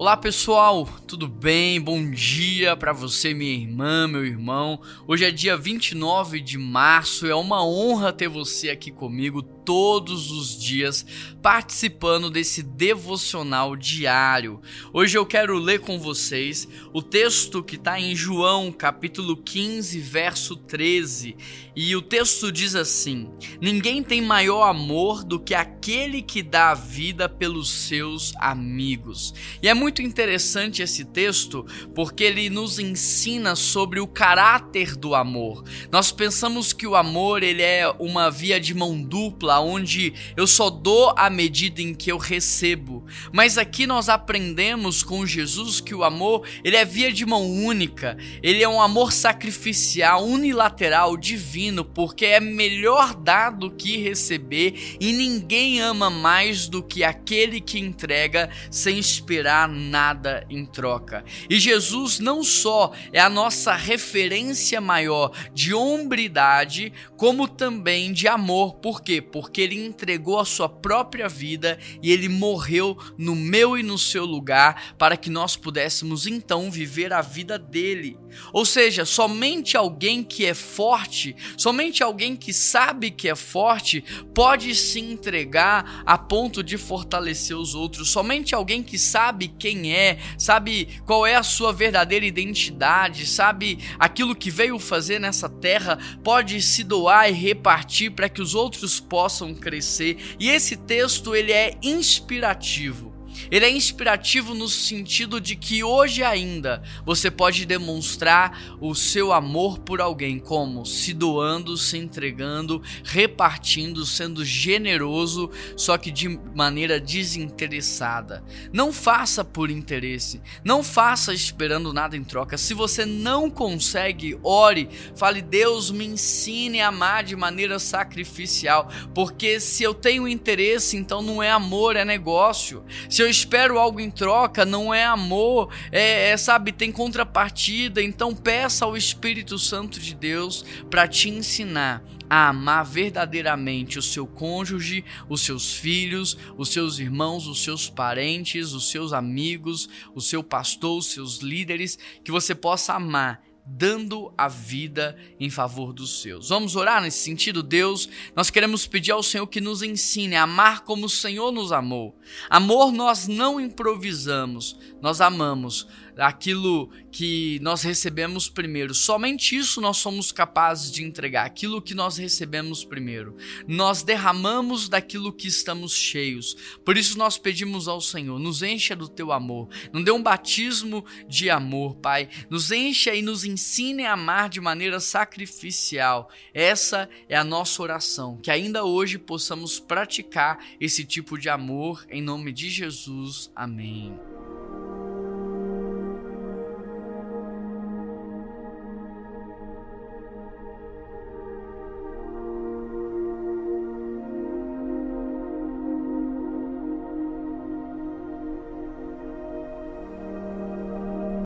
Olá pessoal, tudo bem? Bom dia para você, minha irmã, meu irmão. Hoje é dia 29 de março, é uma honra ter você aqui comigo todos os dias participando desse devocional diário. Hoje eu quero ler com vocês o texto que está em João, capítulo 15, verso 13. E o texto diz assim: Ninguém tem maior amor do que aquele que dá a vida pelos seus amigos. E é muito interessante esse texto porque ele nos ensina sobre o caráter do amor. Nós pensamos que o amor ele é uma via de mão dupla, onde eu só dou à medida em que eu recebo. Mas aqui nós aprendemos com Jesus que o amor ele é via de mão única. Ele é um amor sacrificial, unilateral, divino divino, porque é melhor dar do que receber, e ninguém ama mais do que aquele que entrega sem esperar nada em troca. E Jesus não só é a nossa referência maior de hombridade, como também de amor. Por quê? Porque ele entregou a sua própria vida e ele morreu no meu e no seu lugar para que nós pudéssemos então viver a vida dele. Ou seja, somente alguém que é forte Somente alguém que sabe que é forte pode se entregar a ponto de fortalecer os outros. Somente alguém que sabe quem é, sabe qual é a sua verdadeira identidade, sabe aquilo que veio fazer nessa terra, pode se doar e repartir para que os outros possam crescer. E esse texto ele é inspirativo. Ele é inspirativo no sentido de que hoje ainda você pode demonstrar o seu amor por alguém, como se doando, se entregando, repartindo, sendo generoso, só que de maneira desinteressada. Não faça por interesse, não faça esperando nada em troca. Se você não consegue, ore, fale: Deus me ensine a amar de maneira sacrificial, porque se eu tenho interesse, então não é amor, é negócio. Se eu espero algo em troca, não é amor, é, é sabe, tem contrapartida. Então peça ao Espírito Santo de Deus para te ensinar a amar verdadeiramente o seu cônjuge, os seus filhos, os seus irmãos, os seus parentes, os seus amigos, o seu pastor, os seus líderes, que você possa amar dando a vida em favor dos seus. Vamos orar nesse sentido, Deus. Nós queremos pedir ao Senhor que nos ensine a amar como o Senhor nos amou. Amor nós não improvisamos, nós amamos aquilo que nós recebemos primeiro. Somente isso nós somos capazes de entregar, aquilo que nós recebemos primeiro. Nós derramamos daquilo que estamos cheios. Por isso nós pedimos ao Senhor, nos encha do teu amor. Não dê um batismo de amor, Pai. Nos encha e nos ensine a amar de maneira sacrificial. Essa é a nossa oração, que ainda hoje possamos praticar esse tipo de amor em nome de Jesus. Amém.